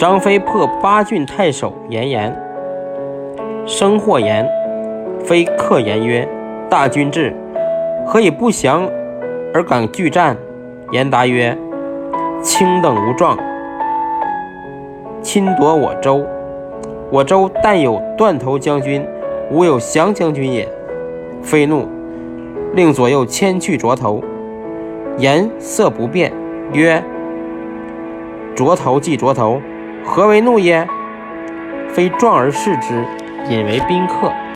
张飞破八郡太守严颜，生或言，非克言曰：“大军至，何以不降而敢拒战？”严答曰：“卿等无状，侵夺我州。我州但有断头将军，无有降将军也。”飞怒，令左右牵去斫头。颜色不变，曰：“斫头即斫头。”何为怒焉？非壮而视之，引为宾客。